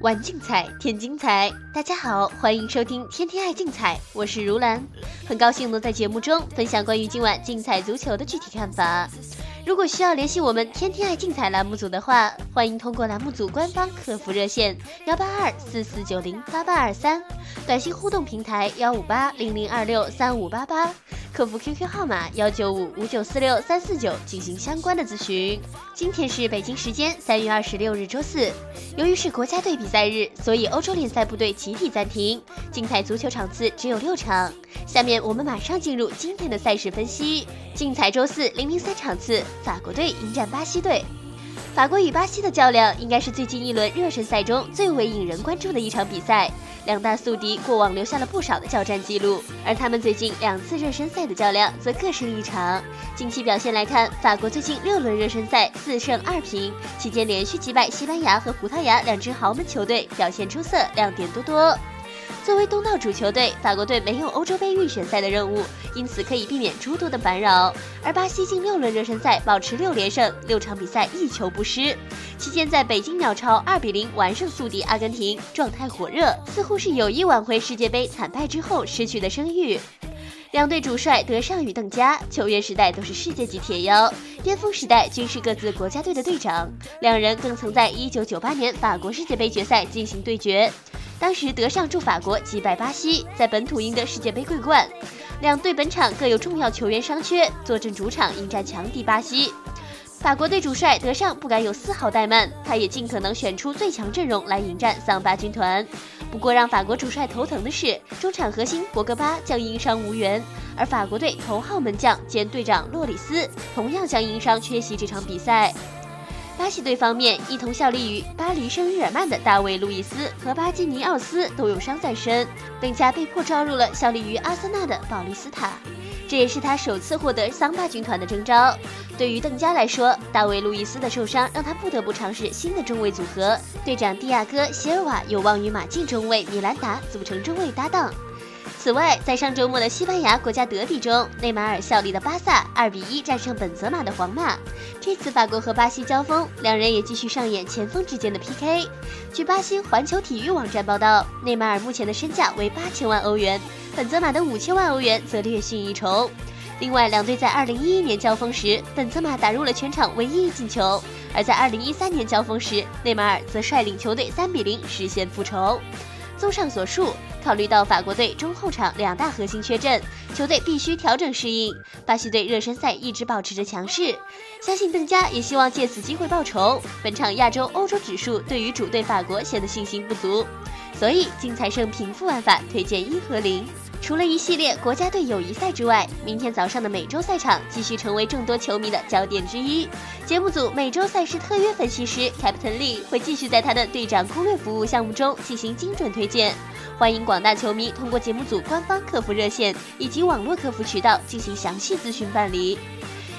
玩竞彩，添精彩。大家好，欢迎收听《天天爱竞彩》，我是如兰，很高兴能在节目中分享关于今晚竞彩足球的具体看法。如果需要联系我们“天天爱竞彩”栏目组的话，欢迎通过栏目组官方客服热线幺八二四四九零八八二三，短信互动平台幺五八零零二六三五八八。客服 QQ 号码幺九五五九四六三四九进行相关的咨询。今天是北京时间三月二十六日周四，由于是国家队比赛日，所以欧洲联赛部队集体暂停，竞彩足球场次只有六场。下面我们马上进入今天的赛事分析。竞彩周四零零三场次，法国队迎战巴西队。法国与巴西的较量应该是最近一轮热身赛中最为引人关注的一场比赛。两大宿敌过往留下了不少的交战记录，而他们最近两次热身赛的较量则各胜一场。近期表现来看，法国最近六轮热身赛四胜二平，期间连续击败西班牙和葡萄牙两支豪门球队，表现出色，亮点多多。作为东道主球队，法国队没有欧洲杯预选赛的任务，因此可以避免诸多的烦扰。而巴西近六轮热身赛保持六连胜，六场比赛一球不失，期间在北京鸟巢二比零完胜宿敌阿根廷，状态火热，似乎是有意挽回世界杯惨败之后失去的声誉。两队主帅德尚与邓加，球员时代都是世界级铁腰，巅峰时代均是各自国家队的队长，两人更曾在一九九八年法国世界杯决赛进行对决。当时德尚助法国击败巴西，在本土赢得世界杯桂冠。两队本场各有重要球员伤缺，坐镇主场迎战强敌巴西。法国队主帅德尚不敢有丝毫怠慢，他也尽可能选出最强阵容来迎战桑巴军团。不过让法国主帅头疼的是，中场核心博格巴将因伤无缘，而法国队头号门将兼队长洛里斯同样将因伤缺席这场比赛。巴西队方面，一同效力于巴黎圣日耳曼的大卫·路易斯和巴基尼奥斯都有伤在身，邓加被迫招入了效力于阿森纳的保利斯塔，这也是他首次获得桑巴军团的征召。对于邓加来说，大卫·路易斯的受伤让他不得不尝试新的中卫组合，队长蒂亚戈·席尔瓦有望与马竞中卫米兰达组成中卫搭档。此外，在上周末的西班牙国家德比中，内马尔效力的巴萨二比一战胜本泽马的皇马。这次法国和巴西交锋，两人也继续上演前锋之间的 PK。据巴西环球体育网站报道，内马尔目前的身价为八千万欧元，本泽马的五千万欧元则略逊一筹。另外，两队在二零一一年交锋时，本泽马打入了全场唯一进球；而在二零一三年交锋时，内马尔则率领球队三比零实现复仇。综上所述。考虑到法国队中后场两大核心缺阵，球队必须调整适应。巴西队热身赛一直保持着强势，相信邓加也希望借此机会报仇。本场亚洲欧洲指数对于主队法国显得信心不足，所以竞彩胜平负玩法推荐一和零。除了一系列国家队友谊赛之外，明天早上的美洲赛场继续成为众多球迷的焦点之一。节目组美洲赛事特约分析师 Captain Lee 会继续在他的队长攻略服务项目中进行精准推荐。欢迎广大球迷通过节目组官方客服热线以及网络客服渠道进行详细咨询办理。